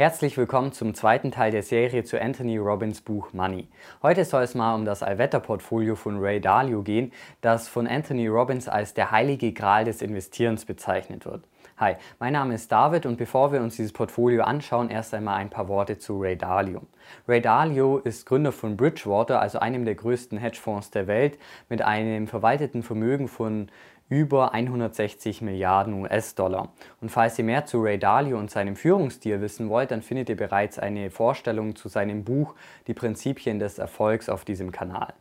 Herzlich willkommen zum zweiten Teil der Serie zu Anthony Robbins Buch Money. Heute soll es mal um das Allwetterportfolio von Ray Dalio gehen, das von Anthony Robbins als der heilige Gral des Investierens bezeichnet wird. Hi, mein Name ist David und bevor wir uns dieses Portfolio anschauen, erst einmal ein paar Worte zu Ray Dalio. Ray Dalio ist Gründer von Bridgewater, also einem der größten Hedgefonds der Welt, mit einem verwalteten Vermögen von über 160 Milliarden US-Dollar. Und falls ihr mehr zu Ray Dalio und seinem Führungsstil wissen wollt, dann findet ihr bereits eine Vorstellung zu seinem Buch Die Prinzipien des Erfolgs auf diesem Kanal.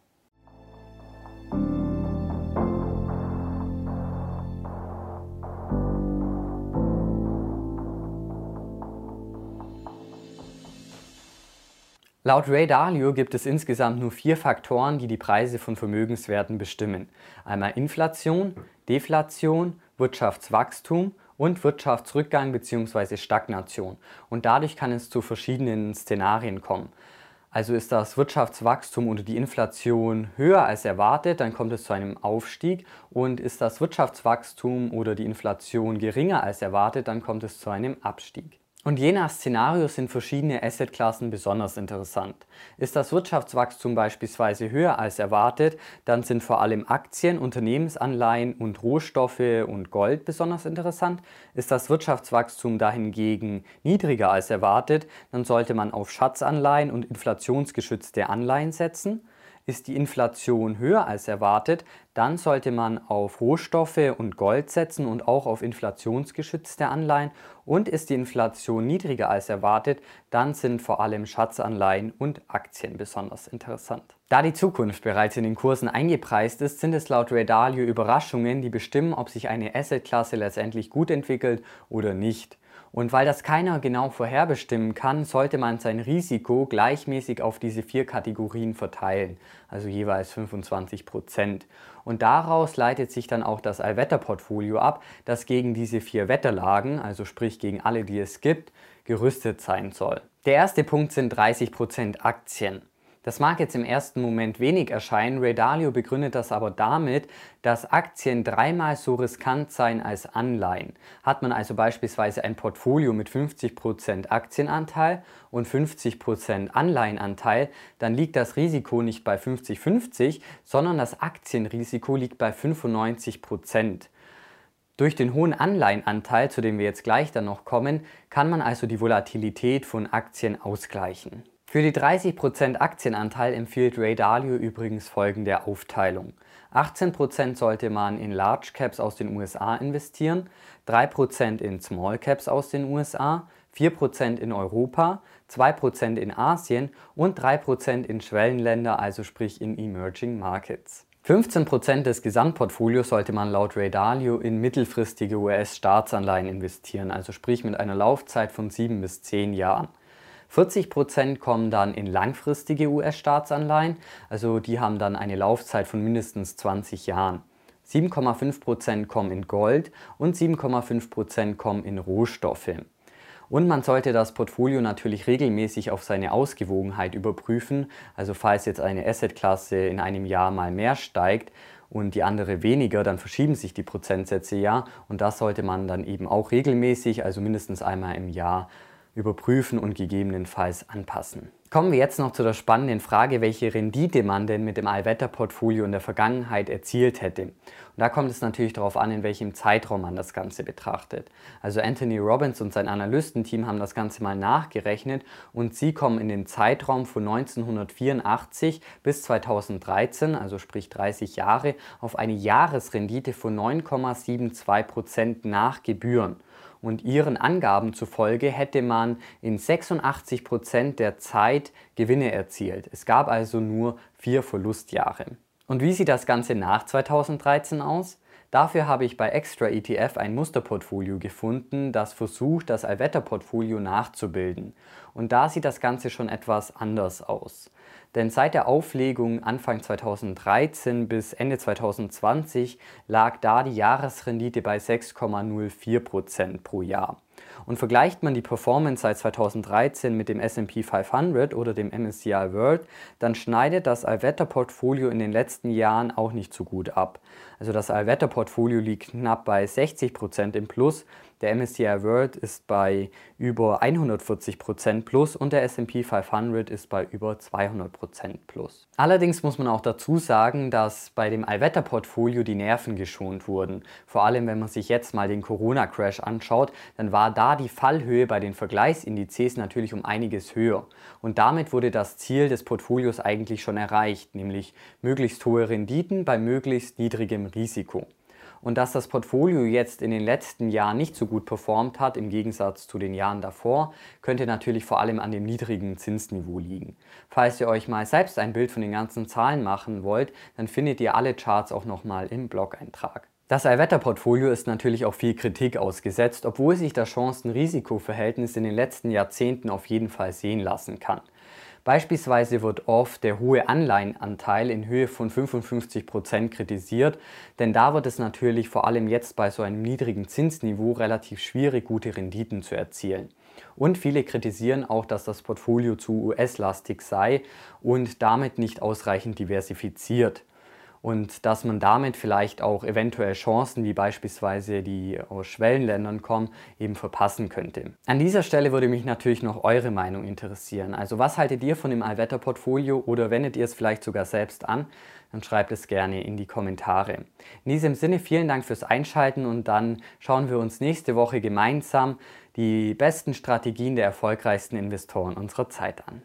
Laut Ray Dalio gibt es insgesamt nur vier Faktoren, die die Preise von Vermögenswerten bestimmen. Einmal Inflation, Deflation, Wirtschaftswachstum und Wirtschaftsrückgang bzw. Stagnation. Und dadurch kann es zu verschiedenen Szenarien kommen. Also ist das Wirtschaftswachstum oder die Inflation höher als erwartet, dann kommt es zu einem Aufstieg. Und ist das Wirtschaftswachstum oder die Inflation geringer als erwartet, dann kommt es zu einem Abstieg. Und je nach Szenario sind verschiedene Assetklassen besonders interessant. Ist das Wirtschaftswachstum beispielsweise höher als erwartet, dann sind vor allem Aktien, Unternehmensanleihen und Rohstoffe und Gold besonders interessant. Ist das Wirtschaftswachstum dahingegen niedriger als erwartet, dann sollte man auf Schatzanleihen und inflationsgeschützte Anleihen setzen. Ist die Inflation höher als erwartet, dann sollte man auf Rohstoffe und Gold setzen und auch auf inflationsgeschützte Anleihen. Und ist die Inflation niedriger als erwartet, dann sind vor allem Schatzanleihen und Aktien besonders interessant. Da die Zukunft bereits in den Kursen eingepreist ist, sind es laut Ray Dalio Überraschungen, die bestimmen, ob sich eine Assetklasse letztendlich gut entwickelt oder nicht. Und weil das keiner genau vorherbestimmen kann, sollte man sein Risiko gleichmäßig auf diese vier Kategorien verteilen, also jeweils 25 Prozent. Und daraus leitet sich dann auch das Allwetterportfolio ab, das gegen diese vier Wetterlagen, also sprich gegen alle, die es gibt, gerüstet sein soll. Der erste Punkt sind 30 Prozent Aktien. Das mag jetzt im ersten Moment wenig erscheinen, Ray Dalio begründet das aber damit, dass Aktien dreimal so riskant seien als Anleihen. Hat man also beispielsweise ein Portfolio mit 50% Aktienanteil und 50% Anleihenanteil, dann liegt das Risiko nicht bei 50-50, sondern das Aktienrisiko liegt bei 95%. Durch den hohen Anleihenanteil, zu dem wir jetzt gleich dann noch kommen, kann man also die Volatilität von Aktien ausgleichen. Für die 30% Aktienanteil empfiehlt Ray Dalio übrigens folgende Aufteilung. 18% sollte man in Large Caps aus den USA investieren, 3% in Small Caps aus den USA, 4% in Europa, 2% in Asien und 3% in Schwellenländer, also sprich in Emerging Markets. 15% des Gesamtportfolios sollte man laut Ray Dalio in mittelfristige US-Staatsanleihen investieren, also sprich mit einer Laufzeit von 7 bis 10 Jahren. 40% kommen dann in langfristige US-Staatsanleihen, also die haben dann eine Laufzeit von mindestens 20 Jahren. 7,5% kommen in Gold und 7,5% kommen in Rohstoffe. Und man sollte das Portfolio natürlich regelmäßig auf seine Ausgewogenheit überprüfen. Also falls jetzt eine Assetklasse in einem Jahr mal mehr steigt und die andere weniger, dann verschieben sich die Prozentsätze ja. Und das sollte man dann eben auch regelmäßig, also mindestens einmal im Jahr, überprüfen und gegebenenfalls anpassen. Kommen wir jetzt noch zu der spannenden Frage, welche Rendite man denn mit dem Allwetterportfolio in der Vergangenheit erzielt hätte. Und da kommt es natürlich darauf an, in welchem Zeitraum man das Ganze betrachtet. Also Anthony Robbins und sein Analystenteam haben das Ganze mal nachgerechnet und sie kommen in den Zeitraum von 1984 bis 2013, also sprich 30 Jahre, auf eine Jahresrendite von 9,72 Prozent nach Gebühren und ihren Angaben zufolge hätte man in 86 Prozent der Zeit Gewinne erzielt. Es gab also nur vier Verlustjahre. Und wie sieht das Ganze nach 2013 aus? Dafür habe ich bei Extra ETF ein Musterportfolio gefunden, das versucht, das Allwetterportfolio nachzubilden. Und da sieht das Ganze schon etwas anders aus. Denn seit der Auflegung Anfang 2013 bis Ende 2020 lag da die Jahresrendite bei 6,04% pro Jahr. Und vergleicht man die Performance seit 2013 mit dem SP 500 oder dem MSCI World, dann schneidet das Allwetterportfolio in den letzten Jahren auch nicht so gut ab. Also das Allwetterportfolio liegt knapp bei 60% im Plus, Der MSCI World ist bei über 140% plus und der SP 500 ist bei über 200% plus. Allerdings muss man auch dazu sagen, dass bei dem Allwetterportfolio die Nerven geschont wurden. Vor allem, wenn man sich jetzt mal den Corona-Crash anschaut, dann war da die Fallhöhe bei den Vergleichsindizes natürlich um einiges höher. Und damit wurde das Ziel des Portfolios eigentlich schon erreicht, nämlich möglichst hohe Renditen bei möglichst niedrigem Risiko. Und dass das Portfolio jetzt in den letzten Jahren nicht so gut performt hat, im Gegensatz zu den Jahren davor, könnte natürlich vor allem an dem niedrigen Zinsniveau liegen. Falls ihr euch mal selbst ein Bild von den ganzen Zahlen machen wollt, dann findet ihr alle Charts auch nochmal im Blog-Eintrag. Das Allwetterportfolio ist natürlich auch viel Kritik ausgesetzt, obwohl sich das Chancen-Risiko-Verhältnis in den letzten Jahrzehnten auf jeden Fall sehen lassen kann. Beispielsweise wird oft der hohe Anleihenanteil in Höhe von 55 Prozent kritisiert, denn da wird es natürlich vor allem jetzt bei so einem niedrigen Zinsniveau relativ schwierig, gute Renditen zu erzielen. Und viele kritisieren auch, dass das Portfolio zu US-lastig sei und damit nicht ausreichend diversifiziert und dass man damit vielleicht auch eventuell Chancen, wie beispielsweise die aus Schwellenländern kommen, eben verpassen könnte. An dieser Stelle würde mich natürlich noch eure Meinung interessieren. Also was haltet ihr von dem Allwetterportfolio oder wendet ihr es vielleicht sogar selbst an? Dann schreibt es gerne in die Kommentare. In diesem Sinne vielen Dank fürs Einschalten und dann schauen wir uns nächste Woche gemeinsam die besten Strategien der erfolgreichsten Investoren unserer Zeit an.